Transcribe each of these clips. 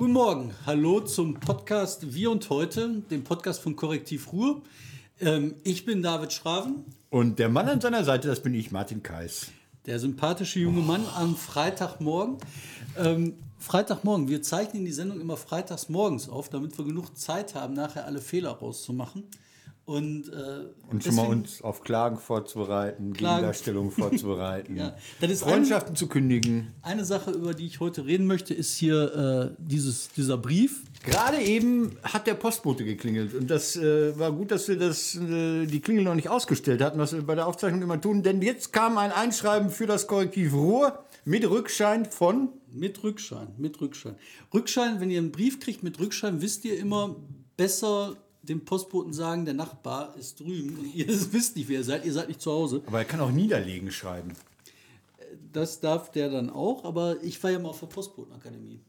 Guten Morgen, hallo zum Podcast Wir und Heute, dem Podcast von Korrektiv Ruhr. Ähm, ich bin David Schraven. Und der Mann an seiner Seite, das bin ich, Martin Kais. Der sympathische junge Mann am Freitagmorgen. Ähm, Freitagmorgen, wir zeichnen die Sendung immer freitags morgens auf, damit wir genug Zeit haben, nachher alle Fehler rauszumachen. Und, äh, und schon mal uns auf Klagen vorzubereiten, Klagen. Gegendarstellungen vorzubereiten, ja, Freundschaften eine, zu kündigen. Eine Sache, über die ich heute reden möchte, ist hier äh, dieses, dieser Brief. Gerade eben hat der Postbote geklingelt und das äh, war gut, dass wir das, äh, die Klingel noch nicht ausgestellt hatten, was wir bei der Aufzeichnung immer tun, denn jetzt kam ein Einschreiben für das Korrektiv Ruhr mit Rückschein von... Mit Rückschein, mit Rückschein. Rückschein, wenn ihr einen Brief kriegt mit Rückschein, wisst ihr immer besser dem Postboten sagen, der Nachbar ist drüben und ihr wisst nicht, wer ihr seid, ihr seid nicht zu Hause. Aber er kann auch niederlegen schreiben. Das darf der dann auch, aber ich war ja mal auf der Postbotenakademie.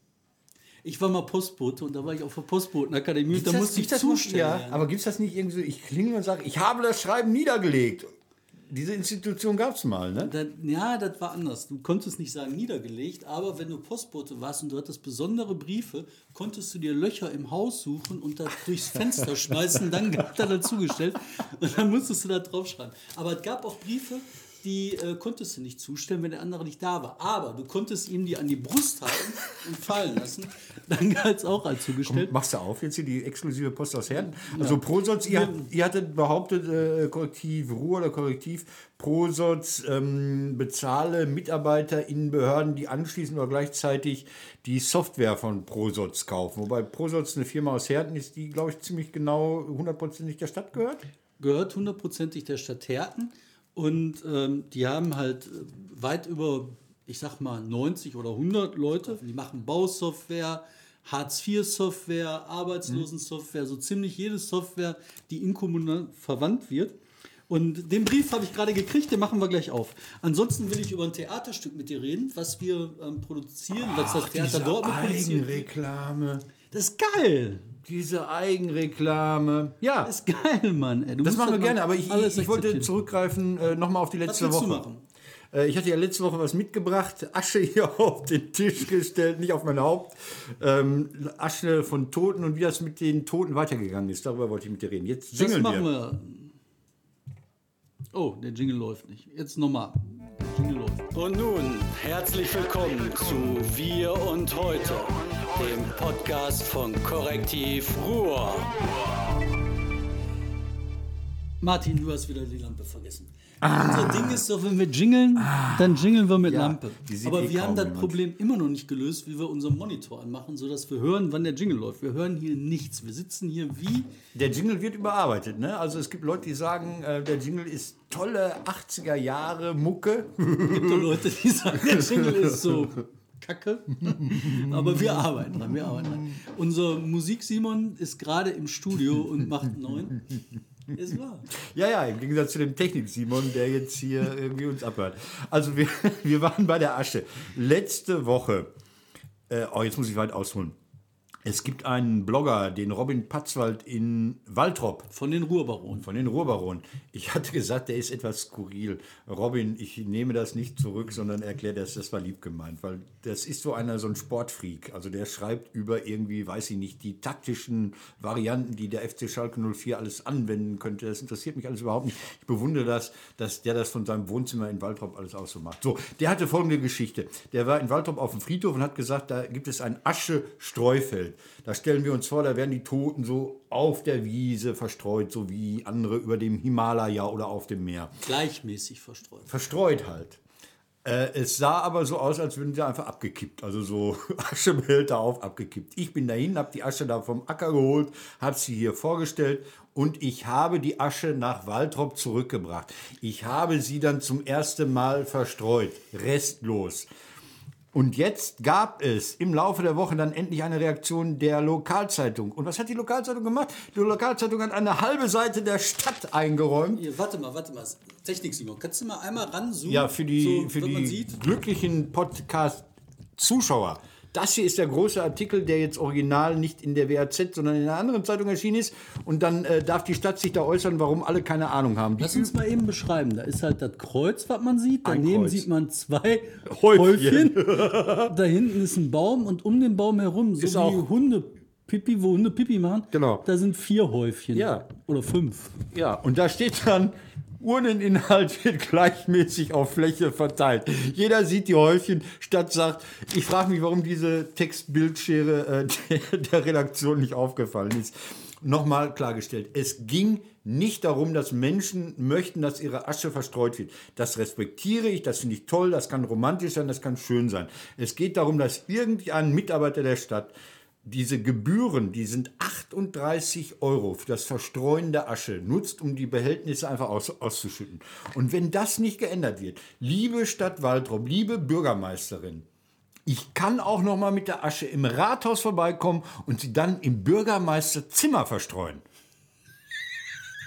Ich war mal Postbote und da war ich auf der Postbotenakademie und da musste ich zustellen. Ja, aber gibt es das nicht irgendwie so, ich klingel und sage, ich habe das Schreiben niedergelegt diese Institution gab es mal, ne? Das, ja, das war anders. Du konntest nicht sagen niedergelegt, aber wenn du Postbote warst und du hattest besondere Briefe, konntest du dir Löcher im Haus suchen und da durchs Fenster schmeißen, dann hat er dazugestellt und dann musstest du da drauf schreiben. Aber es gab auch Briefe, die äh, konntest du nicht zustellen, wenn der andere nicht da war. Aber du konntest ihm die an die Brust halten und fallen lassen. Dann galt es auch als zugestellt. Komm, machst du auf jetzt hier die exklusive Post aus Herden? Also ja. Prosotz, ihr, ihr hattet behauptet, äh, Korrektiv Ruhr oder Korrektiv Prosotz ähm, bezahle Mitarbeiter in Behörden, die anschließend oder gleichzeitig die Software von Prosotz kaufen. Wobei Prosotz eine Firma aus Herden ist, die, glaube ich, ziemlich genau hundertprozentig der Stadt gehört. Gehört hundertprozentig der Stadt Herten. Und ähm, die haben halt äh, weit über, ich sag mal, 90 oder 100 Leute. Die machen Bausoftware, Hartz-IV-Software, Arbeitslosensoftware, so ziemlich jede Software, die inkommunal verwandt wird. Und den Brief habe ich gerade gekriegt, den machen wir gleich auf. Ansonsten will ich über ein Theaterstück mit dir reden, was wir ähm, produzieren, was das Theater Dortmund produziert. Eigenreklame. Das ist geil. Diese Eigenreklame. Ja. Das ist geil, Mann. Ey, das machen wir gerne, aber ich, ich, ich wollte zurückgreifen äh, nochmal auf die letzte was Woche. Du machen? Äh, ich hatte ja letzte Woche was mitgebracht, Asche hier auf den Tisch gestellt, nicht auf mein Haupt. Ähm, Asche von Toten und wie das mit den Toten weitergegangen ist. Darüber wollte ich mit dir reden. Jetzt jingeln das machen wir. wir. Oh, der Jingle läuft nicht. Jetzt nochmal. Jingle läuft. Und nun, herzlich willkommen zu Wir und Heute dem Podcast von Korrektiv Ruhr. Martin, du hast wieder die Lampe vergessen. Ah. Unser Ding ist doch, wenn wir jingeln, ah. dann jingeln wir mit ja, Lampe. Aber wir haben das jemand. Problem immer noch nicht gelöst, wie wir unseren Monitor anmachen, sodass wir hören, wann der Jingle läuft. Wir hören hier nichts. Wir sitzen hier wie. Der Jingle wird überarbeitet. Ne? Also es gibt Leute, die sagen, äh, der Jingle ist tolle 80er Jahre Mucke. Es gibt auch Leute, die sagen, der Jingle ist so Kacke. Aber wir arbeiten dran, wir arbeiten dran. Unser Musik-Simon ist gerade im Studio und macht neun. Ist wahr. Ja, ja, im Gegensatz zu dem Technik-Simon, der jetzt hier irgendwie uns abhört. Also wir, wir waren bei der Asche. Letzte Woche, äh, oh, jetzt muss ich weit ausholen. Es gibt einen Blogger, den Robin Patzwald in Waltrop. Von den Ruhrbaronen. Von den Ruhrbaronen. Ich hatte gesagt, der ist etwas skurril. Robin, ich nehme das nicht zurück, sondern erkläre das, das war lieb gemeint, weil das ist so einer, so ein Sportfreak. Also der schreibt über irgendwie, weiß ich nicht, die taktischen Varianten, die der FC Schalke 04 alles anwenden könnte. Das interessiert mich alles überhaupt nicht. Ich bewundere das, dass der das von seinem Wohnzimmer in Waltrop alles auch so macht. So, der hatte folgende Geschichte. Der war in Waltrop auf dem Friedhof und hat gesagt, da gibt es ein Asche-Streufeld. Da stellen wir uns vor, da werden die Toten so auf der Wiese verstreut, so wie andere über dem Himalaya oder auf dem Meer. Gleichmäßig verstreut. Verstreut halt. Äh, es sah aber so aus, als würden sie einfach abgekippt. Also so Aschebehälter auf, abgekippt. Ich bin dahin, habe die Asche da vom Acker geholt, habe sie hier vorgestellt und ich habe die Asche nach Waltrop zurückgebracht. Ich habe sie dann zum ersten Mal verstreut, restlos. Und jetzt gab es im Laufe der Woche dann endlich eine Reaktion der Lokalzeitung. Und was hat die Lokalzeitung gemacht? Die Lokalzeitung hat eine halbe Seite der Stadt eingeräumt. Hier, warte mal, warte mal. Technik, Simon. Kannst du mal einmal ranzoomen? Ja, für die, so, für die glücklichen Podcast-Zuschauer. Das hier ist der große Artikel, der jetzt original nicht in der WAZ, sondern in einer anderen Zeitung erschienen ist. Und dann äh, darf die Stadt sich da äußern, warum alle keine Ahnung haben. Die Lass uns mal eben beschreiben. Da ist halt das Kreuz, was man sieht. Daneben sieht man zwei Häufchen. Häufchen. da hinten ist ein Baum und um den Baum herum, so Ist wie Hunde Pipi, wo Hunde Pipi machen, Genau. da sind vier Häufchen. Ja. Oder fünf. Ja, und da steht dann, Urneninhalt wird gleichmäßig auf Fläche verteilt. Jeder sieht die Häufchen, statt sagt, ich frage mich, warum diese Textbildschere äh, der, der Redaktion nicht aufgefallen ist. Nochmal klargestellt, es ging nicht darum, dass Menschen möchten, dass ihre Asche verstreut wird. Das respektiere ich, das finde ich toll, das kann romantisch sein, das kann schön sein. Es geht darum, dass irgendein Mitarbeiter der Stadt diese Gebühren, die sind 38 Euro für das Verstreuen der Asche, nutzt, um die Behältnisse einfach aus, auszuschütten. Und wenn das nicht geändert wird, liebe Stadt Waldrop, liebe Bürgermeisterin, ich kann auch noch mal mit der Asche im Rathaus vorbeikommen und sie dann im Bürgermeisterzimmer verstreuen.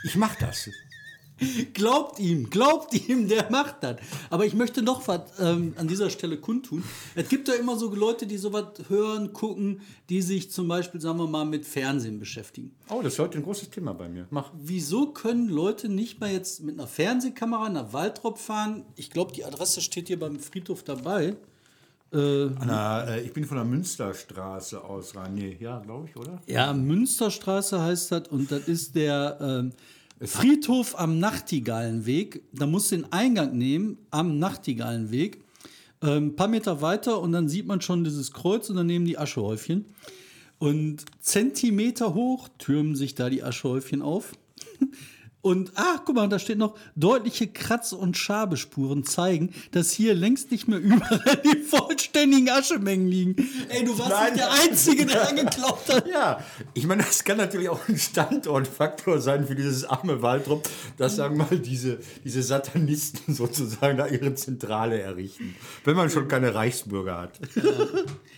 Ich mache das. Glaubt ihm, glaubt ihm, der macht das. Aber ich möchte noch was ähm, an dieser Stelle kundtun. Es gibt ja immer so Leute, die sowas hören, gucken, die sich zum Beispiel, sagen wir mal, mit Fernsehen beschäftigen. Oh, das ist heute ein großes Thema bei mir. Mach. Wieso können Leute nicht mal jetzt mit einer Fernsehkamera nach Waldrop fahren? Ich glaube, die Adresse steht hier beim Friedhof dabei. Anna, äh, ich bin von der Münsterstraße aus rein. Nee, ja, glaube ich, oder? Ja, Münsterstraße heißt das und das ist der ähm, Friedhof am Nachtigallenweg. Da musst du den Eingang nehmen am Nachtigallenweg. Ähm, ein paar Meter weiter und dann sieht man schon dieses Kreuz und daneben die Aschehäufchen. Und Zentimeter hoch türmen sich da die Aschehäufchen auf. Und ach, guck mal, da steht noch, deutliche Kratz- und Schabespuren zeigen, dass hier längst nicht mehr überall die vollständigen Aschemengen liegen. Ey, du warst Nein. nicht der Einzige, der angeklaubt hat. Ja, ich meine, das kann natürlich auch ein Standortfaktor sein für dieses arme Waldrop, dass, sagen wir mal, diese, diese Satanisten sozusagen da ihre Zentrale errichten. Wenn man schon keine Reichsbürger hat.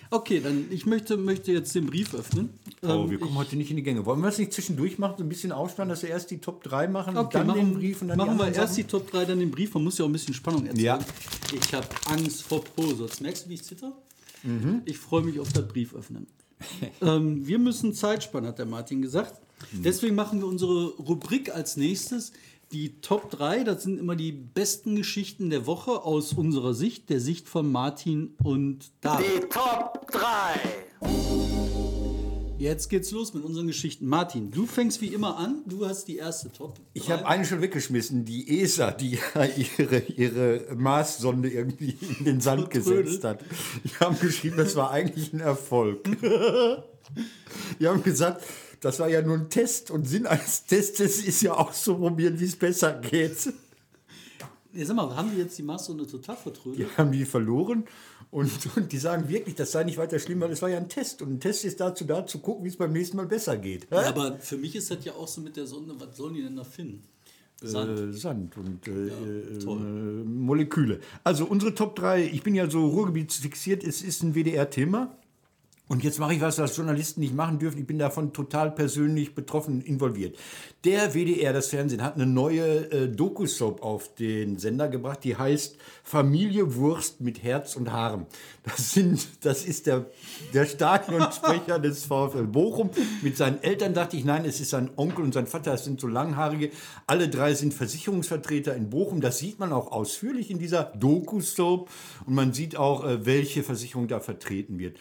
Okay, dann ich möchte, möchte jetzt den Brief öffnen. Oh, Ähm, wir kommen heute nicht in die Gänge. Wollen wir das nicht zwischendurch machen, so ein bisschen aufspannen, dass wir erst die Top 3 machen, Okay, dann machen, den Brief und dann machen die wir erst die Sachen? Top 3, dann den Brief. Man muss ja auch ein bisschen Spannung erzeugen. Ja. Ich habe Angst vor Prosatz. Merkst du, wie ich zitter? Mhm. Ich freue mich auf das Brief öffnen. ähm, wir müssen Zeit spannen, hat der Martin gesagt. Mhm. Deswegen machen wir unsere Rubrik als nächstes. Die Top 3, das sind immer die besten Geschichten der Woche aus unserer Sicht, der Sicht von Martin und David. Die Top 3. Jetzt geht's los mit unseren Geschichten. Martin, du fängst wie immer an. Du hast die erste Top. Ich habe eine schon weggeschmissen, die ESA, die ja ihre, ihre Marssonde irgendwie in den Sand Vertrödelt. gesetzt hat. Die haben geschrieben, das war eigentlich ein Erfolg. Die haben gesagt, das war ja nur ein Test und Sinn eines Testes ist ja auszuprobieren, wie es besser geht. Ja, sag mal, haben die jetzt die Maßsonde total vertrödelt? Die haben die verloren und, und die sagen wirklich, das sei nicht weiter schlimm, weil es war ja ein Test. Und ein Test ist dazu da, zu gucken, wie es beim nächsten Mal besser geht. Ja, aber für mich ist das ja auch so mit der Sonde, was sollen die denn da finden? Sand. Äh, Sand und äh, äh, toll. äh, Moleküle. Also unsere Top 3, ich bin ja so ruhrgebietsfixiert, es ist ein WDR-Thema. Und jetzt mache ich was, was Journalisten nicht machen dürfen. Ich bin davon total persönlich betroffen, involviert. Der WDR, das Fernsehen, hat eine neue äh, Doku-Soap auf den Sender gebracht, die heißt Familie Wurst mit Herz und Haaren. Das, sind, das ist der, der Stadionsprecher des VfL Bochum. Mit seinen Eltern dachte ich, nein, es ist sein Onkel und sein Vater, das sind so langhaarige. Alle drei sind Versicherungsvertreter in Bochum. Das sieht man auch ausführlich in dieser Doku-Soap. Und man sieht auch, äh, welche Versicherung da vertreten wird.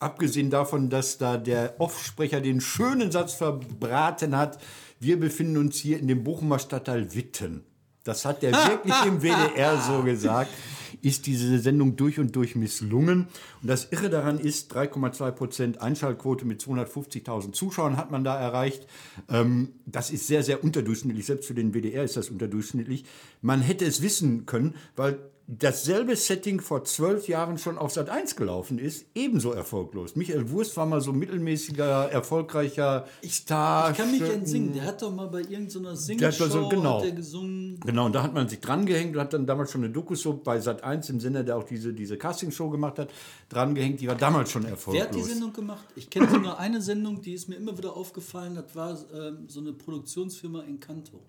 Abgesehen davon, dass da der Offsprecher den schönen Satz verbraten hat, wir befinden uns hier in dem Bochumer Stadtteil Witten. Das hat er wirklich im WDR so gesagt. Ist diese Sendung durch und durch misslungen. Und das Irre daran ist, 3,2 Prozent Einschaltquote mit 250.000 Zuschauern hat man da erreicht. Ähm, das ist sehr, sehr unterdurchschnittlich. Selbst für den WDR ist das unterdurchschnittlich. Man hätte es wissen können, weil dasselbe Setting vor zwölf Jahren schon auf Sat 1 gelaufen ist, ebenso erfolglos. Michael Wurst war mal so mittelmäßiger, erfolgreicher Star. Ich kann mich entsinnen, der hat doch mal bei irgendeiner hat Singshow also- genau. gesungen. Genau, und da hat man sich drangehängt und hat dann damals schon eine Doku-Soap bei Sat 1 im Sinne, der auch diese, diese Castingshow gemacht hat, drangehängt. Die war damals schon Wer erfolglos. hat die Sendung gemacht? Ich kenne so nur eine Sendung, die ist mir immer wieder aufgefallen. Das war ähm, so eine Produktionsfirma in Kanto.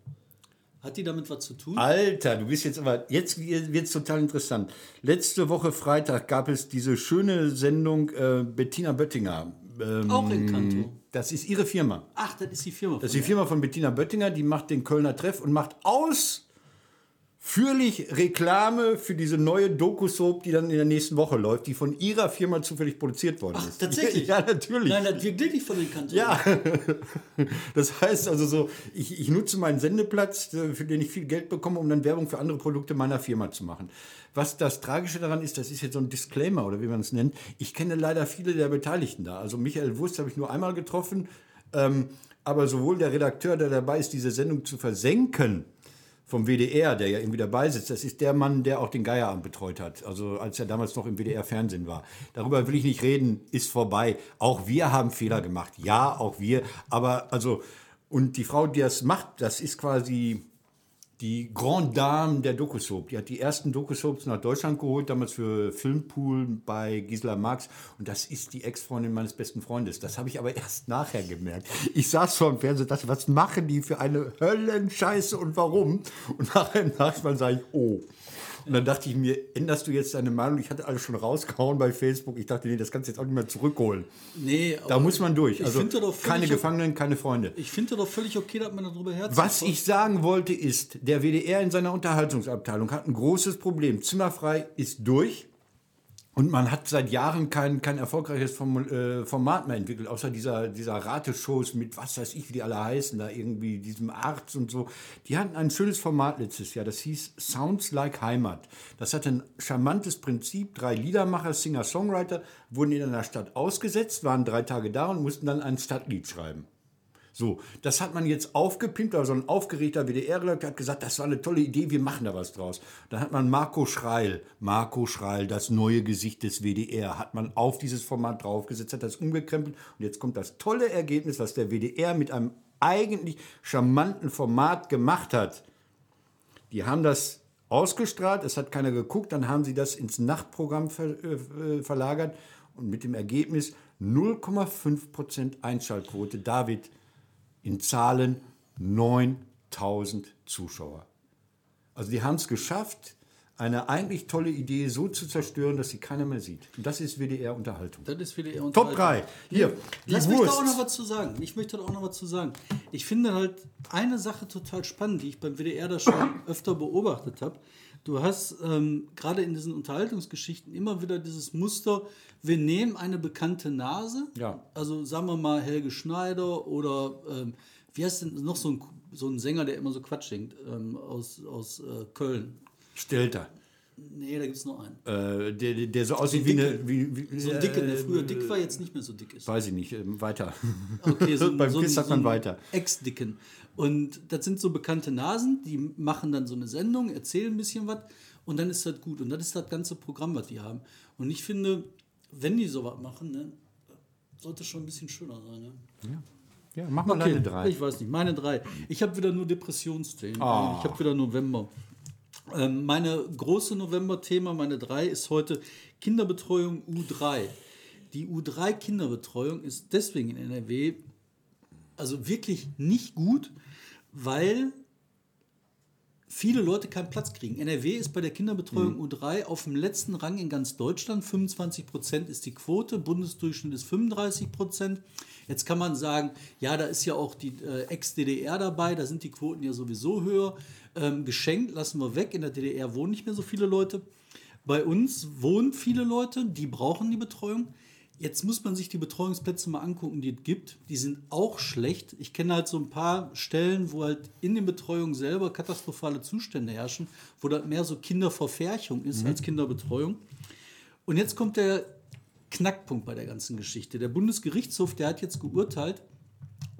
Hat die damit was zu tun? Alter, du bist jetzt aber, jetzt wird es total interessant. Letzte Woche Freitag gab es diese schöne Sendung äh, Bettina Böttinger. Ähm, Auch in Kanto. Das ist ihre Firma. Ach, das ist die Firma. Das ist die Firma von Bettina Böttinger, die macht den Kölner Treff und macht ausführlich Reklame für diese neue Doku-Soap, die dann in der nächsten Woche läuft, die von ihrer Firma zufällig produziert worden Ach, ist. tatsächlich? Ja, natürlich. Nein, das wirkt wirklich von den Kantonen. Ja, das heißt also so, ich, ich nutze meinen Sendeplatz, äh, für den ich viel Geld bekomme, um dann Werbung für andere Produkte meiner Firma zu machen. Was das Tragische daran ist, das ist jetzt so ein Disclaimer oder wie man es nennt, ich kenne leider viele der Beteiligten da. Also Michael Wurst habe ich nur einmal getroffen, ähm, aber sowohl der Redakteur, der dabei ist, diese Sendung zu versenken, vom WDR, der ja irgendwie dabei sitzt, das ist der Mann, der auch den Geierabend betreut hat. Also als er damals noch im WDR-Fernsehen war. Darüber will ich nicht reden, ist vorbei. Auch wir haben Fehler gemacht. Ja, auch wir. Aber also, und die Frau, die das macht, das ist quasi die Grande Dame der Doku-Soap. Die hat die ersten Doku-Soaps nach Deutschland geholt, damals für Filmpool bei Gisela Marx. Und das ist die Ex-Freundin meines besten Freundes. Das habe ich aber erst nachher gemerkt. Ich saß vor dem Fernseher und dachte, was machen die für eine Höllenscheiße und warum? Und nachher im Nachhinein sage ich, oh. Und dann dachte ich mir, änderst du jetzt deine Meinung? Ich hatte alles schon rausgehauen bei Facebook. Ich dachte, nee, das kannst du jetzt auch nicht mehr zurückholen. Nee, aber Da muss man durch. ich Also finde doch völlig keine Gefangenen, keine Freunde. Ich finde doch völlig okay, dass man darüber herzieht. Was ich sagen wollte ist, der WDR in seiner Unterhaltungsabteilung hat ein großes Problem. Zimmerfrei ist durch. Und man hat seit Jahren kein, kein erfolgreiches äh, Format mehr entwickelt, außer dieser, dieser Rateshows mit was weiß ich, wie die alle heißen, da irgendwie diesem Arzt und so. Die hatten ein schönes Format letztes Jahr, das hieß Sounds Like Heimat. Das hatte ein charmantes Prinzip. Drei Liedermacher, Singer-Songwriter wurden in einer Stadt ausgesetzt, waren drei Tage da und mussten dann ein Stadtlied schreiben. So, das hat man jetzt aufgepimpt, also ein aufgeregter WDR-Redakteur hat gesagt, das war eine tolle Idee, wir machen da was draus. Dann hat man Marco Schreil, Marco Schreil, das neue Gesicht des WDR, hat man auf dieses Format draufgesetzt, hat das umgekrempelt und jetzt kommt das tolle Ergebnis, was der WDR mit einem eigentlich charmanten Format gemacht hat. Die haben das ausgestrahlt, es hat keiner geguckt, dann haben sie das ins Nachtprogramm ver, äh, verlagert und mit dem Ergebnis 0,5% Einschaltquote. David, in Zahlen 9000 Zuschauer. Also die haben es geschafft, eine eigentlich tolle Idee so zu zerstören, dass sie keiner mehr sieht. Und das ist WDR-Unterhaltung. Das ist eher Top Unterhaltung. 3. Hier, die Lass mich da Wurst. auch noch was zu sagen. Ich möchte da auch noch was zu sagen. Ich finde halt eine Sache total spannend, die ich beim WDR da schon öfter beobachtet habe. Du hast ähm, gerade in diesen Unterhaltungsgeschichten immer wieder dieses Muster, wir nehmen eine bekannte Nase, Ja. also sagen wir mal Helge Schneider oder ähm, wie heißt denn noch so ein, so ein Sänger, der immer so Quatsch singt, ähm, aus, aus äh, Köln. Stelter. Nee, da gibt es noch einen. Äh, der, der- der so aussieht wie eine. Wie, wie, So ein Dicken, der äh, früher dick war, jetzt nicht mehr so dick ist. Weiß ich nicht, ähm, weiter. Okay, so, Beim so, Quiz sagt so man weiter. Ex-Dicken. Und das sind so bekannte Nasen, die machen dann so eine Sendung, erzählen ein bisschen was und dann ist das gut. Und das ist das ganze Programm, was die haben. Und ich finde, wenn die sowas machen, ne, sollte schon ein bisschen schöner sein. Ne? Ja, mach mal deine drei. Ich weiß nicht, meine drei. Ich habe wieder nur Depressionsthemen. Ah. Ich habe wieder November. Ähm, meine große November-Thema, meine drei, ist heute Kinderbetreuung U3. Die U3-Kinderbetreuung ist deswegen in NRW also wirklich nicht gut, weil viele Leute keinen Platz kriegen. NRW ist bei der Kinderbetreuung U3 auf dem letzten Rang in ganz Deutschland. 25 Prozent ist die Quote, Bundesdurchschnitt ist 35 Prozent. Jetzt kann man sagen, ja, da ist ja auch die äh, Ex-DDR dabei, da sind die Quoten ja sowieso höher. Ähm, geschenkt lassen wir weg, in der DDR wohnen nicht mehr so viele Leute. Bei uns wohnen viele Leute, die brauchen die Betreuung. Jetzt muss man sich die Betreuungsplätze mal angucken, die es gibt. Die sind auch schlecht. Ich kenne halt so ein paar Stellen, wo halt in den Betreuungen selber katastrophale Zustände herrschen, wo das mehr so Kinderverfärchung ist als Kinderbetreuung. Und jetzt kommt der Knackpunkt bei der ganzen Geschichte. Der Bundesgerichtshof, der hat jetzt geurteilt,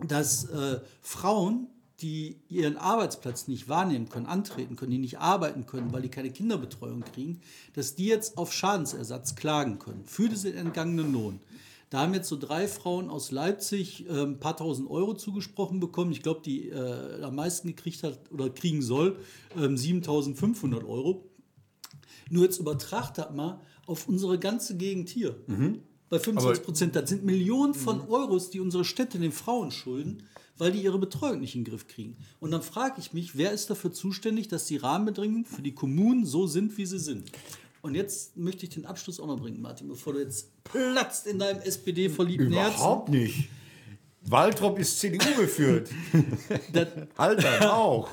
dass äh, Frauen, die ihren Arbeitsplatz nicht wahrnehmen können, antreten können, die nicht arbeiten können, weil die keine Kinderbetreuung kriegen, dass die jetzt auf Schadensersatz klagen können für diesen entgangenen Lohn. Da haben jetzt so drei Frauen aus Leipzig äh, ein paar tausend Euro zugesprochen bekommen. Ich glaube, die äh, am meisten gekriegt hat oder kriegen soll, ähm, 7500 Euro. Nur jetzt übertragt das mal auf unsere ganze Gegend hier. Bei 25 Prozent, das sind Millionen von Euros, die unsere Städte den Frauen schulden, weil die ihre Betreuung nicht in den Griff kriegen. Und dann frage ich mich, wer ist dafür zuständig, dass die Rahmenbedingungen für die Kommunen so sind, wie sie sind? Und jetzt möchte ich den Abschluss auch noch bringen, Martin, bevor du jetzt platzt in deinem SPD-verliebten Herzen. Überhaupt nicht. Waltrop ist CDU geführt. Alter, auch.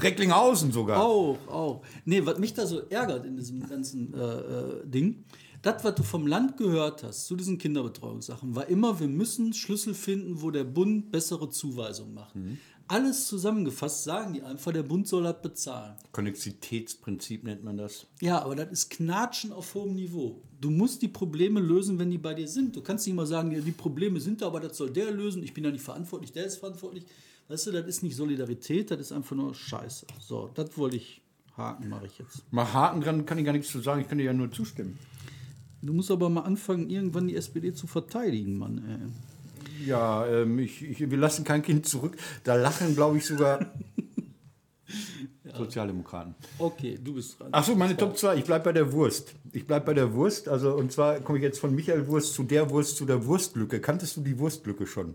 Recklinghausen sogar. Auch, auch. Nee, was mich da so ärgert in diesem ganzen äh, äh, Ding, das, was du vom Land gehört hast zu diesen Kinderbetreuungssachen, war immer, wir müssen Schlüssel finden, wo der Bund bessere Zuweisungen macht. Alles zusammengefasst sagen die einfach, der Bund soll das bezahlen. Konnexitätsprinzip nennt man das. Ja, aber das ist Knatschen auf hohem Niveau. Du musst die Probleme lösen, wenn die bei dir sind. Du kannst nicht mal sagen, die Probleme sind da, aber das soll der lösen. Ich bin ja nicht verantwortlich, der ist verantwortlich. Weißt du, das ist nicht Solidarität, das ist einfach nur Scheiße. So, das wollte ich haken, mache ich jetzt. Mal Haken dran kann ich gar nichts zu sagen, ich kann dir ja nur zustimmen. Du musst aber mal anfangen, irgendwann die SPD zu verteidigen, Mann. Ey. Ja, ähm, ich, ich, wir lassen kein Kind zurück. Da lachen, glaube ich, sogar Sozialdemokraten. Okay, du bist dran. Achso, meine Top 2. Ich bleibe bei der Wurst. Ich bleibe bei der Wurst. Also, und zwar komme ich jetzt von Michael Wurst zu der Wurst zu der Wurstlücke. Kanntest du die Wurstlücke schon?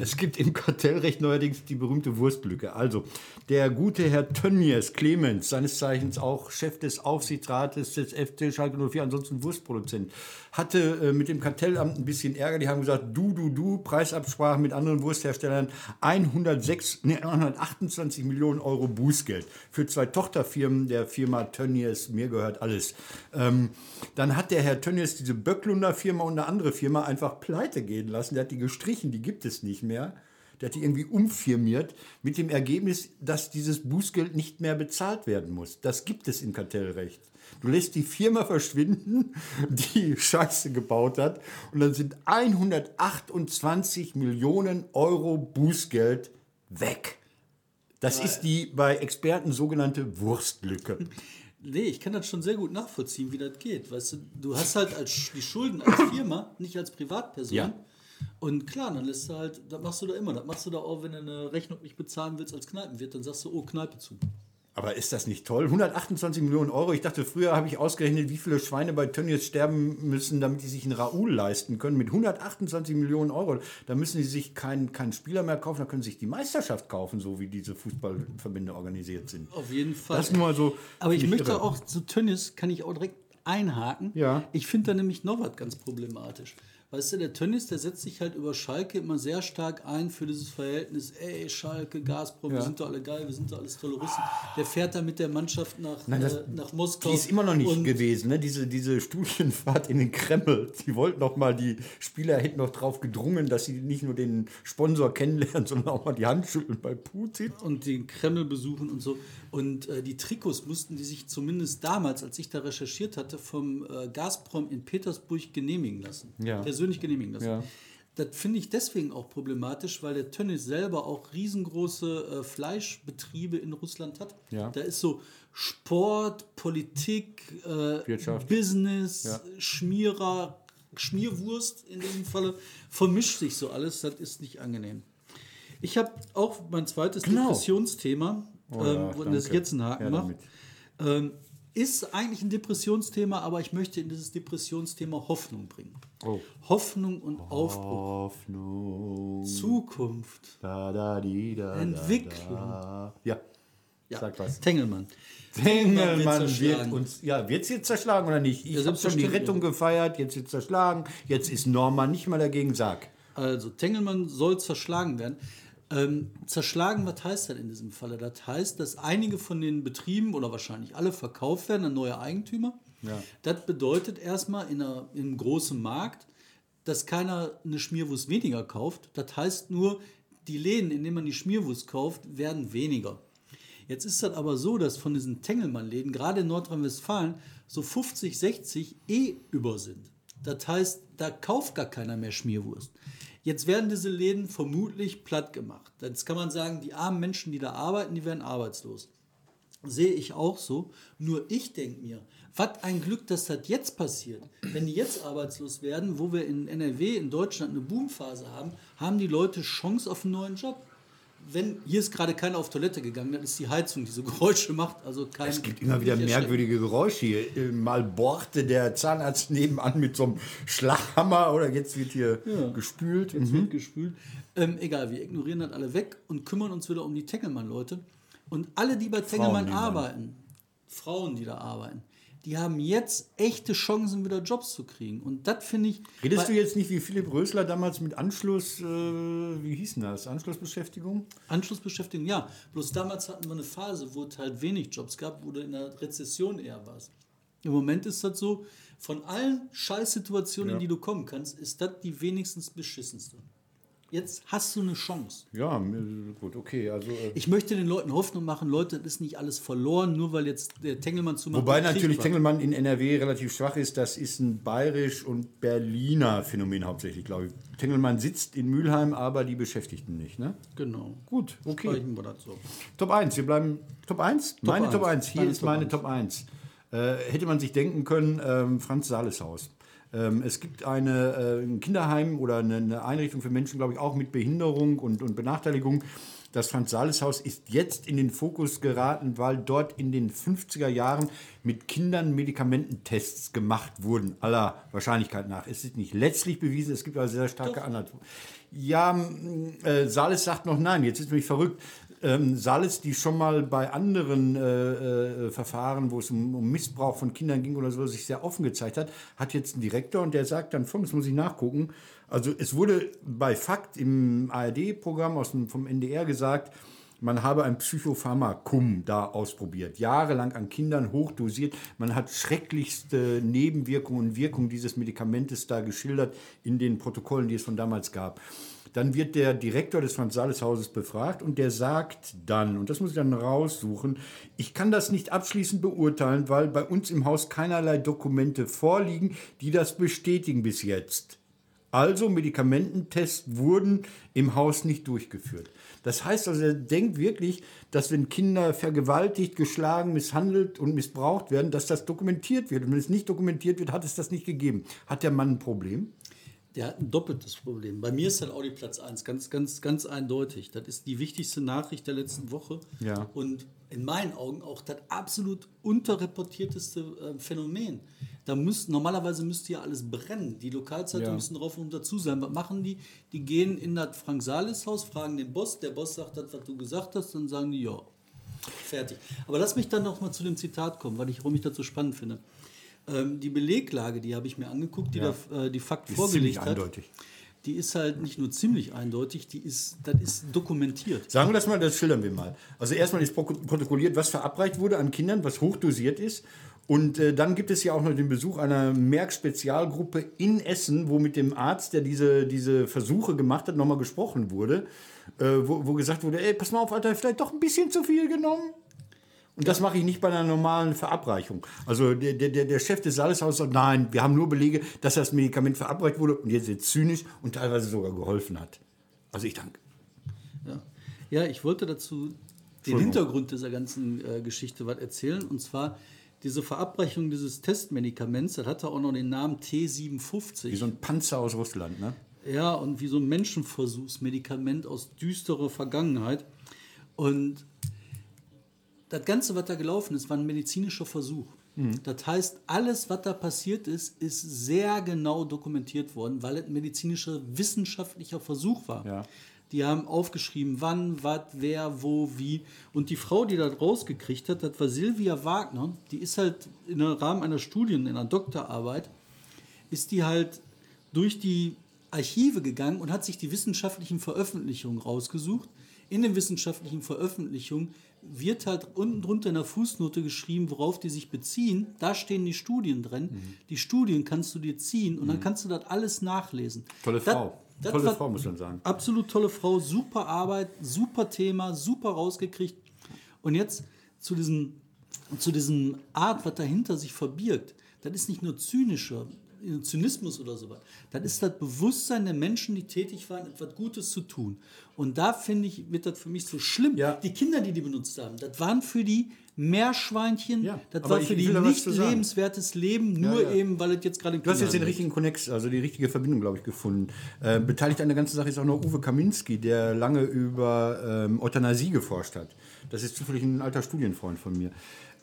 Es gibt im Kartellrecht neuerdings die berühmte Wurstlücke. Also, der gute Herr Tönnies Clemens, seines Zeichens auch Chef des Aufsichtsrates des FC Schalke 04, ansonsten Wurstproduzent, hatte äh, mit dem Kartellamt ein bisschen Ärger. Die haben gesagt, du, du, du, Preisabsprache mit anderen Wurstherstellern, 106, nee, 128 Millionen Euro Bußgeld für zwei Tochterfirmen der Firma Tönnies, mir gehört alles. Ähm, dann hat der Herr Tönnies diese Böcklunder Firma und eine andere Firma einfach pleite gehen lassen. Der hat die gestrichen, die gibt es nicht mehr. Der hat die irgendwie umfirmiert mit dem Ergebnis, dass dieses Bußgeld nicht mehr bezahlt werden muss. Das gibt es im Kartellrecht. Du lässt die Firma verschwinden, die Scheiße gebaut hat, und dann sind 128 Millionen Euro Bußgeld weg. Das ist die bei Experten sogenannte Wurstlücke. Nee, ich kann das schon sehr gut nachvollziehen, wie das geht. Weißt du, du hast halt als, die Schulden als Firma, nicht als Privatperson. Ja. Und klar, dann lässt du halt, das machst du da immer. Das machst du da auch, wenn du eine Rechnung nicht bezahlen willst als Kneipenwirt, dann sagst du, oh, Kneipe zu. Aber ist das nicht toll? 128 Millionen Euro. Ich dachte, früher habe ich ausgerechnet, wie viele Schweine bei Tönnies sterben müssen, damit die sich einen Raoul leisten können. Mit 128 Millionen Euro, da müssen sie sich keinen keinen Spieler mehr kaufen, da können sie sich die Meisterschaft kaufen, so wie diese Fußballverbände organisiert sind. Auf jeden Fall. Das nur mal so. Aber ich möchte irre. auch zu Tönnies, kann ich auch direkt einhaken. Ja. Ich finde da nämlich noch was ganz problematisch. Weißt du, der Tönnies, der setzt sich halt über Schalke immer sehr stark ein für dieses Verhältnis, ey, Schalke, Gazprom, wir Ja. sind doch alle geil, wir sind doch alles tolle Russen. Der fährt da mit der Mannschaft nach, Nein, das- äh, nach Moskau. Die ist immer noch nicht gewesen, ne? diese, diese Studienfahrt in den Kreml. Die wollten noch mal, die Spieler hätten noch drauf gedrungen, dass sie nicht nur den Sponsor kennenlernen, sondern auch mal die Hand schütteln bei Putin. und den Kreml besuchen und so. Und äh, die Trikots mussten die sich zumindest damals, als ich da recherchiert hatte, vom äh, Gazprom in Petersburg genehmigen lassen. Ja. Persönlich genehmigen lassen. Ja. Das finde ich deswegen auch problematisch, weil der Tönnies selber auch riesengroße äh, Fleischbetriebe in Russland hat. Ja. Da ist so Sport, Politik, äh, Wirtschaft. Business, Ja. Schmierer, Schmierwurst in dem Falle. Vermischt sich so alles, das ist nicht angenehm. Ich habe auch mein zweites Genau. Depressionsthema, Oh ähm, wo das jetzt einen Haken macht. Ähm, ist eigentlich ein Depressionsthema, aber ich möchte in dieses Depressionsthema Hoffnung bringen. Oh. Hoffnung und Aufbruch. Hoffnung. Zukunft. Da, da, di, da, Entwicklung. Da. Ja. Ja. Sag was. Tengelmann. Tengelmann wird wird uns. Ja, wird sie jetzt zerschlagen oder nicht? Ich Ja, habe schon die. Rettung gefeiert, jetzt wird zerschlagen. Jetzt ist Norman nicht mal dagegen, sag. Also, Tengelmann soll zerschlagen werden. Ähm, zerschlagen, was heißt das in diesem Falle? Das heißt, dass einige von den Betrieben oder wahrscheinlich alle verkauft werden an neue Eigentümer. Ja. Das bedeutet erstmal in, einer, in einem großen Markt, dass keiner eine Schmierwurst weniger kauft. Das heißt nur, die Läden, in denen man die Schmierwurst kauft, werden weniger. Jetzt ist das aber so, dass von diesen Tengelmann-Läden, gerade in Nordrhein-Westfalen, so 50, 60 eh über sind. Das heißt, da kauft gar keiner mehr Schmierwurst. Jetzt werden diese Läden vermutlich platt gemacht. Jetzt kann man sagen, die armen Menschen, die da arbeiten, die werden arbeitslos. Sehe ich auch so. Nur ich denke mir, was ein Glück, dass das jetzt passiert. Wenn die jetzt arbeitslos werden, wo wir in NRW, in Deutschland eine Boomphase haben, haben die Leute Chance auf einen neuen Job. Wenn hier ist gerade keiner auf Toilette gegangen, dann ist die Heizung, die so Geräusche macht. Also kein, Es gibt immer wieder merkwürdige Geräusche hier. Äh, Mal bohrte der Zahnarzt nebenan mit so einem Schlaghammer oder jetzt wird hier gespült. Jetzt wird gespült. Ähm, egal, wir ignorieren das alle weg und kümmern uns wieder um die Tengelmann-Leute. Und alle, die bei Tengelmann arbeiten, Frauen, die da arbeiten, die haben jetzt echte Chancen, wieder Jobs zu kriegen. Und das finde ich. Redest du jetzt nicht wie Philipp Rösler damals mit Anschluss, äh, wie hieß denn das? Anschlussbeschäftigung? Anschlussbeschäftigung, ja. Bloß damals hatten wir eine Phase, wo es halt wenig Jobs gab, wo du in der Rezession eher warst. Im Moment ist das so, von allen Scheißsituationen, in die du kommen kannst, ist das die wenigstens beschissenste. Jetzt hast du eine Chance. Ja, gut, okay. Also, äh, Ich möchte den Leuten Hoffnung machen, Leute, das ist nicht alles verloren, nur weil jetzt der Tengelmann zu wobei natürlich Tengelmann in NRW relativ schwach ist. Das ist ein bayerisch und Berliner Phänomen hauptsächlich, glaube ich. Tengelmann sitzt in Mülheim, aber die Beschäftigten nicht. Ne? Genau. Gut, okay. Sprechen wir so. Top 1, wir bleiben Top 1? meine 1. Top 1, hier Deine ist Top meine 1. Top 1. Äh, hätte man sich denken können, ähm, Franz Sales Haus. Ähm, es gibt eine, äh, ein Kinderheim oder eine, Einrichtung für Menschen, glaube ich, auch mit Behinderung und, und Benachteiligung. Das Franz Sales Haus ist jetzt in den Fokus geraten, weil dort in den 50er Jahren mit Kindern Medikamententests gemacht wurden, aller Wahrscheinlichkeit nach. Es ist nicht letztlich bewiesen, es gibt aber sehr starke Anhaltungen. Ja, äh, Sales sagt noch nein, jetzt ist nämlich verrückt. Ähm, Sales, die schon mal bei anderen äh, äh, Verfahren, wo es um, um Missbrauch von Kindern ging oder so, sich sehr offen gezeigt hat, hat jetzt einen Direktor und der sagt dann folgendes, muss ich nachgucken. Also es wurde bei Fakt im ARD-Programm vom NDR gesagt, man habe ein Psychopharmakum da ausprobiert, jahrelang an Kindern hochdosiert. Man hat schrecklichste Nebenwirkungen und Wirkungen dieses Medikamentes da geschildert in den Protokollen, die es von damals gab. Dann wird der Direktor des Franz-Sales-Hauses befragt und der sagt dann, und das muss ich dann raussuchen, ich kann das nicht abschließend beurteilen, weil bei uns im Haus keinerlei Dokumente vorliegen, die das bestätigen bis jetzt. Also Medikamententests wurden im Haus nicht durchgeführt. Das heißt also, er denkt wirklich, dass wenn Kinder vergewaltigt, geschlagen, misshandelt und missbraucht werden, dass das dokumentiert wird. Und wenn es nicht dokumentiert wird, hat es das nicht gegeben. Hat der Mann ein Problem? Der hat ein doppeltes Problem. Bei mir ist das Audi Platz 1, ganz, ganz, ganz eindeutig. Das ist die wichtigste Nachricht der letzten Woche. Ja. Und in meinen Augen auch das absolut unterreportierteste äh, Phänomen. Da müsst, normalerweise müsste ja alles brennen. Die Lokalzeitungen Ja. müssen drauf und dazu sein. Was machen die? Die gehen in das Frank-Sales-Haus, fragen den Boss. Der Boss sagt das, was du gesagt hast, dann sagen die, ja, fertig. Aber lass mich dann noch mal zu dem Zitat kommen, weil ich, warum ich das so spannend finde. Ähm, die Beleglage, die habe ich mir angeguckt, die Ja. da, äh, die Fakt ist vorgelegt ziemlich hat. eindeutig. Die ist halt nicht nur ziemlich eindeutig, die ist, das ist dokumentiert. Sagen wir das mal, das schildern wir mal. Also erstmal ist protokolliert, was verabreicht wurde an Kindern, was hochdosiert ist. Und äh, dann gibt es ja auch noch den Besuch einer Merck-Spezialgruppe in Essen, wo mit dem Arzt, der diese, diese Versuche gemacht hat, nochmal gesprochen wurde, äh, wo, wo gesagt wurde, ey, pass mal auf, Alter, vielleicht doch ein bisschen zu viel genommen. Und das mache ich nicht bei einer normalen Verabreichung. Also der, der, der Chef des Saaleshauses sagt, nein, wir haben nur Belege, dass das Medikament verabreicht wurde und jetzt jetzt zynisch und teilweise sogar geholfen hat. Also ich danke. Ja, ja ich wollte dazu den Hintergrund dieser ganzen äh, Geschichte was erzählen. Und zwar diese Verabreichung dieses Testmedikaments, das hatte auch noch den Namen T57. Wie so ein Panzer aus Russland, ne? Ja, und wie so ein Menschenversuchsmedikament aus düsterer Vergangenheit. Und das Ganze, was da gelaufen ist, war ein medizinischer Versuch. Mhm. Das heißt, alles, was da passiert ist, ist sehr genau dokumentiert worden, weil es ein medizinischer, wissenschaftlicher Versuch war. Ja. Die haben aufgeschrieben, wann, was, wer, wo, wie. Und die Frau, die das rausgekriegt hat, das war Silvia Wagner. Die ist halt im Rahmen einer Studien, in einer Doktorarbeit, ist die halt durch die Archive gegangen und hat sich die wissenschaftlichen Veröffentlichungen rausgesucht. In den wissenschaftlichen Veröffentlichungen wird halt unten drunter in der Fußnote geschrieben, worauf die sich beziehen. Da stehen die Studien drin. Mhm. Die Studien kannst du dir ziehen und dann kannst du das alles nachlesen. Tolle Frau. das Tolle Frau, muss man sagen. Absolut tolle Frau, super Arbeit, super Thema, super rausgekriegt. Und jetzt zu diesem, zu diesem Art, was dahinter sich verbirgt. Das ist nicht nur Zynismus oder sowas. Das ist das Bewusstsein der Menschen, die tätig waren, etwas Gutes zu tun. Und da finde ich, wird das für mich so schlimm. Ja. Die Kinder, die die benutzt haben, das waren für die Meerschweinchen, Ja, das war für die nicht lebenswertes Leben, nur ja. eben, weil es jetzt gerade im Du hast jetzt den richtigen Connex, also die richtige Verbindung, glaube ich, gefunden. Äh, beteiligt an der ganzen Sache ist auch noch Uwe Kaminski, der lange über ähm, Euthanasie geforscht hat. Das ist zufällig ein alter Studienfreund von mir.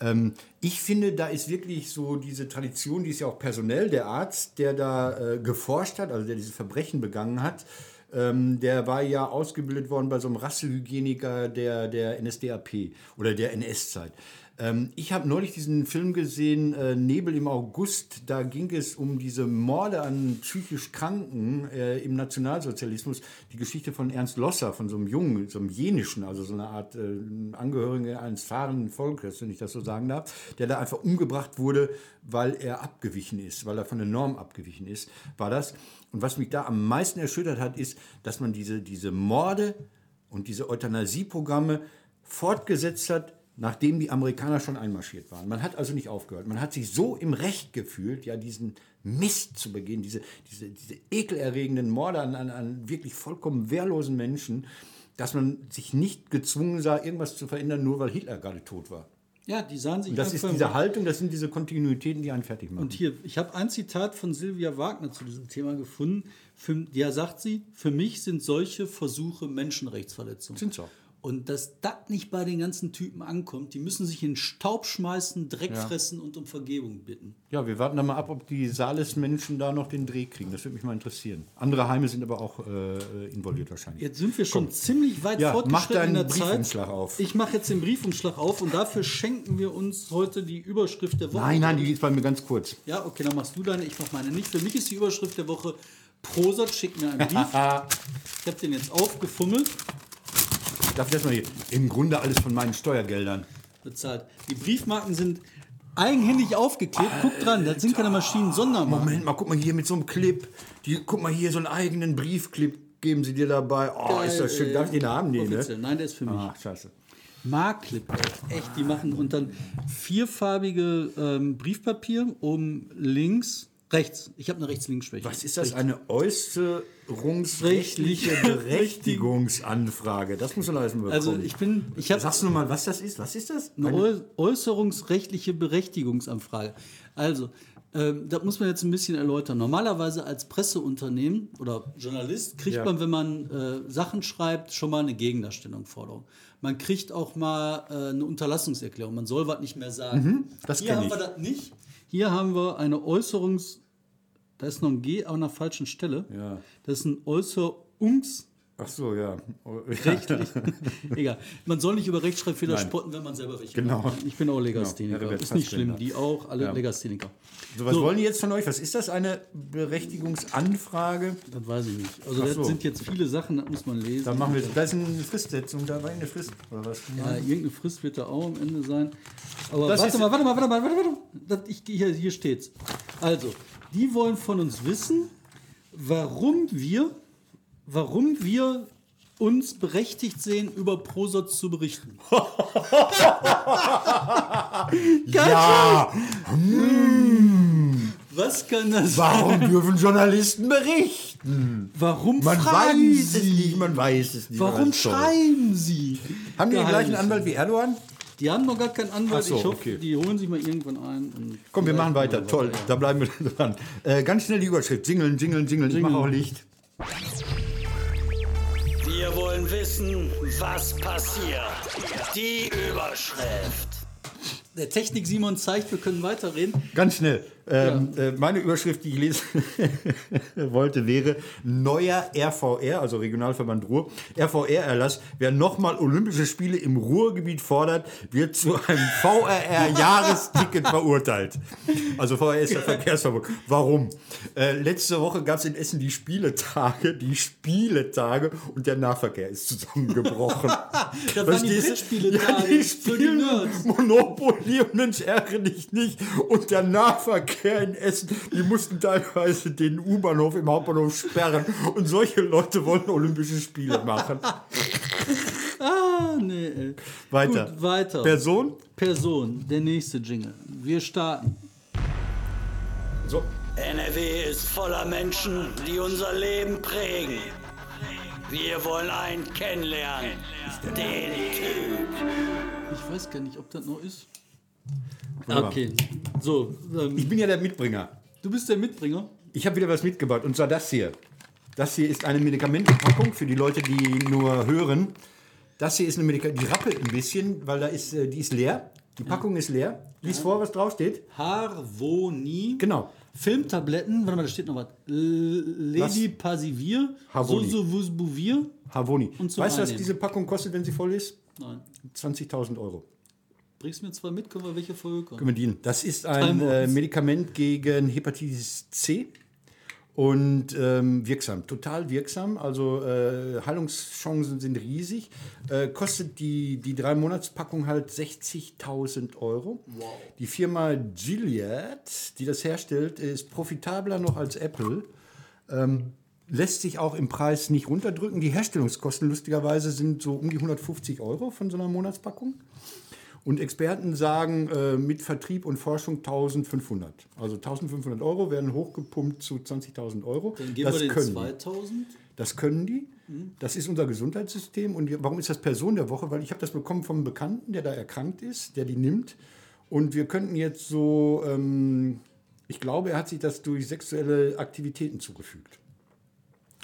Ähm, ich finde, da ist wirklich so diese Tradition, die ist ja auch personell, der Arzt, der da äh, geforscht hat, also der diese Verbrechen begangen hat, ähm, der war ja ausgebildet worden bei so einem Rassehygieniker der, der NSDAP oder der NS-Zeit. Ähm, ich habe neulich diesen Film gesehen, äh, Nebel im August. Da ging es um diese Morde an psychisch Kranken äh, im Nationalsozialismus. Die Geschichte von Ernst Losser, von so einem Jungen, so einem jenischen, also so eine Art äh, Angehörige eines fahrenden Volkes, wenn ich das so sagen darf, der da einfach umgebracht wurde, weil er abgewichen ist, weil er von der Norm abgewichen ist, war das. Und was mich da am meisten erschüttert hat, ist, dass man diese, diese Morde und diese Euthanasieprogramme fortgesetzt hat, nachdem die Amerikaner schon einmarschiert waren. Man hat also nicht aufgehört. Man hat sich so im Recht gefühlt, ja, diesen Mist zu begehen, diese, diese, diese ekelerregenden Morde an, an, an wirklich vollkommen wehrlosen Menschen, dass man sich nicht gezwungen sah, irgendwas zu verändern, nur weil Hitler gerade tot war. Ja, die sahen sich Und das ist diese Haltung, das sind diese Kontinuitäten, die einen fertig machen. Und hier, ich habe ein Zitat von Silvia Wagner zu diesem Thema gefunden. Für, ja, sagt sie, für mich sind solche Versuche Menschenrechtsverletzungen. Sind's auch. Und dass das nicht bei den ganzen Typen ankommt, die müssen sich in Staub schmeißen, Dreck fressen und um Vergebung bitten. Ja, wir warten da mal ab, ob die Saales-Menschen da noch den Dreh kriegen. Das würde mich mal interessieren. Andere Heime sind aber auch äh, involviert wahrscheinlich. Jetzt sind wir schon ziemlich weit Ja, fortgeschritten mach deinen in der Briefumschlag Zeit. auf. Ich mache jetzt den Briefumschlag auf und dafür schenken wir uns heute die Überschrift der Woche. Nein, nein, die ist bei mir ganz kurz. Ja, okay, dann machst du deine, ich mach meine nicht. Für mich ist die Überschrift der Woche Prosat schickt mir einen Brief. ich habe den jetzt aufgefummelt, Darf ich das mal hier? Im Grunde alles von meinen Steuergeldern. bezahlt. Die Briefmarken sind eigenhändig aufgeklebt. Guck dran, das sind keine Maschinen, Sondermarken. Moment mal, guck mal hier mit so einem Clip. Die, guck mal hier, so einen eigenen Briefclip geben sie dir dabei. Oh, ist das schön. Darf ich den haben? Nee, ne? Nein, der ist für mich. Ach, scheiße. Markclip, echt, die machen und dann vierfarbige ähm, Briefpapier oben links, rechts. Ich habe eine Rechts-Links-Schwäche. Was ist das? Eine äußerungsrechtliche Berechtigungsanfrage. Das muss man alles mal bekommen. Also ich bin, ich habe Sagst du mal, was das ist? Was ist das? eine äu äußerungsrechtliche Berechtigungsanfrage. Also, ähm, das muss man jetzt ein bisschen erläutern. Normalerweise als Presseunternehmen oder Journalist kriegt Ja. man, wenn man äh, Sachen schreibt, schon mal eine Gegendarstellung, Forderung. Man kriegt auch mal äh, eine Unterlassungserklärung. Man soll was nicht mehr sagen. Mhm, das Hier haben ich. wir das nicht. Hier haben wir eine Äußerungs... Da ist noch ein G an der falschen Stelle. Ja. Das ist ein Äußerungs... Ach so, ja. Rechtlich. Egal. Man soll nicht über Rechtschreibfehler Nein. spotten, wenn man selber welche Genau. macht. Ich bin auch Legastheniker. Herbert ist nicht schlimm. Die auch, alle Ja. Legastheniker. So, was wollen die jetzt von euch? Was ist das? Eine Berechtigungsanfrage? Das weiß ich nicht. Also Ach das so. sind jetzt viele Sachen, das muss man lesen. Da machen wir Da ist eine Fristsetzung, da war eine Frist. Oder was? ja, irgendeine Frist wird da auch am Ende sein. Aber Das warte mal, warte mal, warte mal, warte mal. Das, ich, hier, hier steht's. Also, die wollen von uns wissen, warum wir, warum wir uns berechtigt sehen, über Prosatz zu berichten. Ja! Was kann das Warum dürfen Journalisten berichten? Warum Man fragen weiß es Sie? nicht, man weiß es nicht. Warum schreiben Sie? Haben die den gleichen? Anwalt wie Erdogan? Die haben noch gar keinen Anwalt. So, ich hoffe, okay. die holen sich mal irgendwann ein. Komm, wir machen weiter. Toll, da bleiben wir dran. Äh, ganz schnell die Überschrift. Jingeln, jingeln, jingeln. Ich mache auch Licht. Wir wollen wissen, was passiert. Die Überschrift. Der Technik Simon zeigt, wir können weiterreden. Ganz schnell. Ähm, äh, meine Überschrift, die ich lesen wollte, wäre neuer RVR, also Regionalverband Ruhr. RVR-Erlass, wer nochmal Olympische Spiele im Ruhrgebiet fordert, wird zu einem VRR-Jahresticket verurteilt. Also VRR ist der Verkehrsverbund. Warum? Äh, letzte Woche gab es in Essen die Spieletage, die Spieletage und der Nahverkehr ist zusammengebrochen. Das waren die? Brettspieletage Ja, die Nerds. Monopoly und Mensch ärgere dich nicht. Und der Nahverkehr in Essen, die mussten teilweise den U-Bahnhof im Hauptbahnhof sperren. Und solche Leute wollen Olympische Spiele machen. Ah, nee. ey. Weiter. Gut, weiter. Person? Person, der nächste Jingle. Wir starten. So. NRW ist voller Menschen, die unser Leben prägen. Wir wollen einen kennenlernen. Den Typ. Ich weiß gar nicht, ob das noch ist. Wunderbar. Okay, so. Ähm, Ich bin ja der Mitbringer. du bist der Mitbringer. Ich habe wieder was mitgebracht und zwar das hier. Das hier ist eine Medikamentenpackung für die Leute, die nur hören. Das hier ist eine Medikament, die rappelt ein bisschen, weil da ist, äh, die ist leer. Die Packung ist leer. Lies vor, was draufsteht. Harvoni. Genau. Filmtabletten, warte mal, da steht noch was. Lady Pasivir, Harvoni. Sosovusbuvir. Havoni. Weißt du, was diese Packung kostet, wenn sie voll ist? Nein. 20.000 Euro. Bringst mir zwei mit, können wir welche Folge kommen? Können wir dienen. Das ist ein äh. Medikament gegen Hepatitis C und ähm, wirksam, total wirksam. Also äh, Heilungschancen sind riesig. Äh, kostet die, die drei Monatspackung halt 60.000 Euro. Die Firma Gilead, die das herstellt, ist profitabler noch als Apple. Ähm, lässt sich auch im Preis nicht runterdrücken. Die Herstellungskosten lustigerweise sind so um die 150 Euro von so einer Monatspackung. Und Experten sagen äh, mit Vertrieb und Forschung 1500. Also 1500 Euro werden hochgepumpt zu 20.000 Euro. Dann geben das wir den können die. 2000. Das können die. Das ist unser Gesundheitssystem. Und die- warum ist das Person der Woche? Weil ich habe das bekommen vom Bekannten, der da erkrankt ist, der die nimmt. Und wir könnten jetzt so, ähm, ich glaube, er hat sich das durch sexuelle Aktivitäten zugefügt.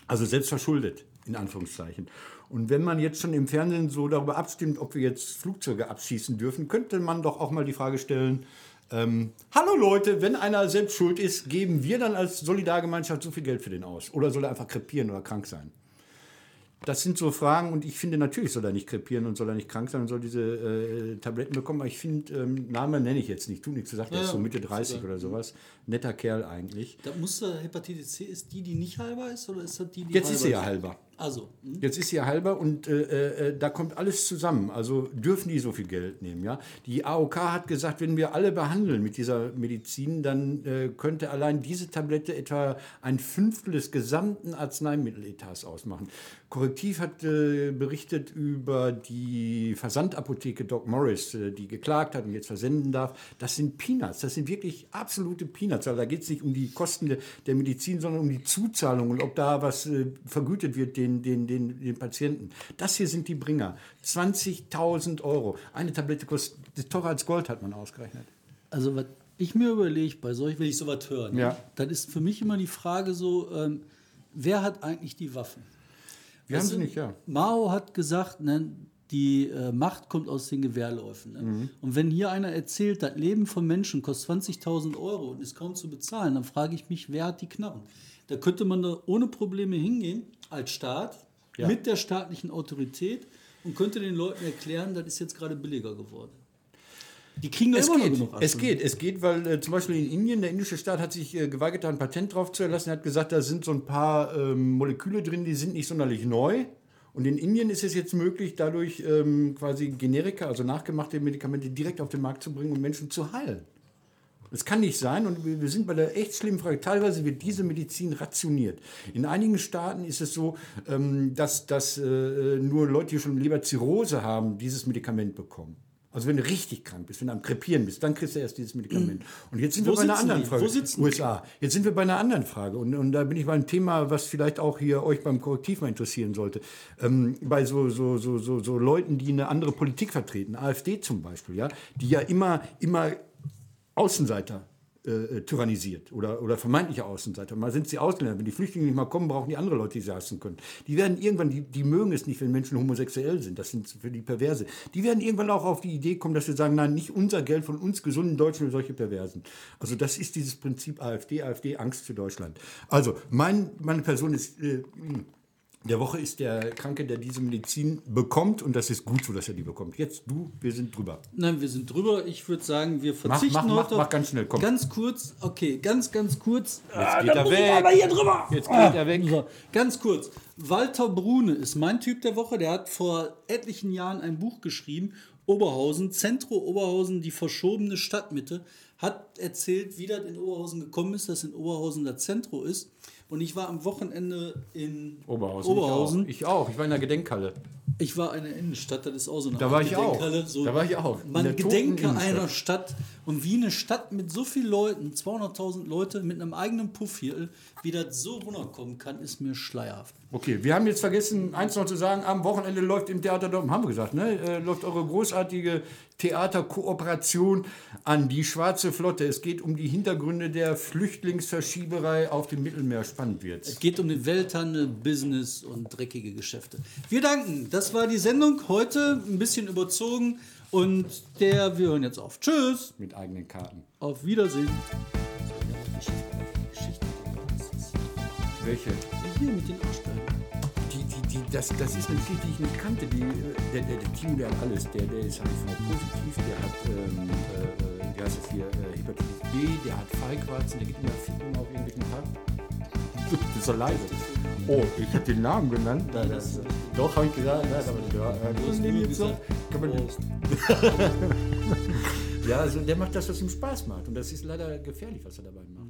Also selbst verschuldet, in Anführungszeichen. Und wenn man jetzt schon im Fernsehen so darüber abstimmt, ob wir jetzt Flugzeuge abschießen dürfen, könnte man doch auch mal die Frage stellen, ähm, hallo Leute, wenn einer selbst schuld ist, geben wir dann als Solidargemeinschaft so viel Geld für den aus? Oder soll er einfach krepieren oder krank sein? Das sind so Fragen und ich finde, natürlich soll er nicht krepieren und soll er nicht krank sein und soll diese äh, Tabletten bekommen. Aber ich finde, ähm, Name nenne ich jetzt nicht. Tu nichts gesagt, der Ja, ist so Mitte 30 sogar. oder sowas. Netter Kerl eigentlich. Da muss Hepatitis C, ist die, die nicht heilbar ist, oder ist das die, die Jetzt ist sie ja halber. Also, hm? Jetzt ist sie ja halber und äh, äh, da kommt alles zusammen. Also dürfen die so viel Geld nehmen. Ja? Die AOK hat gesagt, wenn wir alle behandeln mit dieser Medizin, dann äh, könnte allein diese Tablette etwa ein Fünftel des gesamten Arzneimitteletats ausmachen. Korrektiv hat äh, berichtet über die Versandapotheke Doc Morris, äh, die geklagt hat und jetzt versenden darf. Das sind Peanuts, das sind wirklich absolute Peanuts. Also da geht es nicht um die Kosten der, der Medizin, sondern um die Zuzahlung und ob da was äh, vergütet wird den, den, den, den Patienten. Das hier sind die Bringer. 20.000 Euro. Eine Tablette kostet teurer als Gold, hat man ausgerechnet. also was ich mir überlege, bei solch, wenn ich sowas höre, ne? Ja. dann ist für mich immer die Frage so, ähm, wer hat eigentlich die Waffen? Wir haben Weißt sie du, nicht, ja. Mao hat gesagt, ne, die äh, Macht kommt aus den Gewehrläufen. Ne? Mhm. Und wenn hier einer erzählt, das Leben von Menschen kostet 20.000 Euro und ist kaum zu bezahlen, dann frage ich mich, wer hat die Knarren? Da könnte man da ohne Probleme hingehen, als Staat, Ja. mit der staatlichen Autorität und könnte den Leuten erklären, das ist jetzt gerade billiger geworden. Die kriegen Es immer noch geht, genug es geht, es geht, weil äh, zum Beispiel in Indien, der indische Staat hat sich äh, geweigert, da ein Patent drauf zu erlassen. Er hat gesagt, da sind so ein paar ähm, Moleküle drin, die sind nicht sonderlich neu. Und in Indien ist es jetzt möglich, dadurch ähm, quasi Generika, also nachgemachte Medikamente, direkt auf den Markt zu bringen und Menschen zu heilen. Das kann nicht sein und wir wir sind bei der echt schlimmen Frage. Teilweise wird diese Medizin rationiert. In einigen Staaten ist es so, ähm, dass, dass äh, nur Leute, die schon Leberzirrhose haben, dieses Medikament bekommen. Also wenn du richtig krank bist, wenn du am Krepieren bist, dann kriegst du erst dieses Medikament. Und jetzt sind Wo wir bei einer anderen die? Frage. Wo sitzen? USA. Jetzt sind wir bei einer anderen Frage. Und, und da bin ich bei einem Thema, was vielleicht auch hier euch beim Korrektiv mal interessieren sollte. Ähm, bei so, so, so, so, so Leuten, die eine andere Politik vertreten, AfD zum Beispiel, ja, die ja immer, immer Außenseiter äh, tyrannisiert oder, oder vermeintliche Außenseiter. Mal sind sie Ausländer. Wenn die Flüchtlinge nicht mal kommen, brauchen die andere Leute, die sie hassen können. Die werden irgendwann, die, die mögen es nicht, wenn Menschen homosexuell sind. Das sind für die Perverse. Die werden irgendwann auch auf die Idee kommen, dass sie sagen, nein, nicht unser Geld von uns gesunden Deutschen für solche Perversen. Also das ist dieses Prinzip AfD, AfD, Angst für Deutschland. Also mein, meine Person ist... Äh, der Woche ist der Kranke, der diese Medizin bekommt und das ist gut so, dass er die bekommt. Jetzt du, wir sind drüber. Nein, wir sind drüber. Ich würde sagen, wir verzichten mach, mach, heute. mach ganz schnell, komm. Ganz kurz, okay, ganz, ganz kurz. Jetzt geht er weg. hier drüber. Jetzt geht er weg. So, ganz kurz. Walter Brune ist mein Typ der Woche. Der hat vor etlichen Jahren ein Buch geschrieben. Oberhausen, Zentro Oberhausen, die verschobene Stadtmitte. Hat erzählt, wie das in Oberhausen gekommen ist, dass in Oberhausen das Zentro ist. Und ich war am Wochenende in Oberhausen. Oberhausen. Ich auch. ich auch. Ich war in der Gedenkhalle. Ich war in der Innenstadt, das ist auch so eine Da war ich auch. So Da war ich auch. Man gedenke einer Stadt und wie eine Stadt mit so vielen Leuten, 200.000 Leute mit einem eigenen Puffviertel, wie das so runterkommen kann, ist mir schleierhaft. Okay, wir haben jetzt vergessen, eins noch zu sagen. Am Wochenende läuft im Theater Dortmund, haben wir gesagt, ne? Äh, läuft eure großartige Theaterkooperation an die Schwarze Flotte. Es geht um die Hintergründe der Flüchtlingsverschieberei auf dem Mittelmeer. Spannend wird's. Es geht um den Welthandel, Business und dreckige Geschäfte. Wir danken. Das war die Sendung heute, ein bisschen überzogen. Und der, wir hören jetzt auf. Tschüss. Mit eigenen Karten. Auf Wiedersehen. Welche? Hier mit den Arschbällen. Die, die, die, das, das ist eine Geschichte, die ich nicht kannte. Die, äh, der, der, der Timo, der hat alles. Der, der ist HIV-positiv, der hat, ähm, äh, äh, wie heißt das hier, äh, Hepatitis B, der hat Feigwarzen, der geht immer ficken auf irgendwelchen Tag. Das ist so leise. Oh, ich habe den Namen genannt. Nein, das, doch, habe ich gesagt. Nein, aber ja, äh, Du hast kann man den nur jetzt so? Kann man, Prost. ja, also der macht das, was ihm Spaß macht. Und das ist leider gefährlich, was er dabei macht.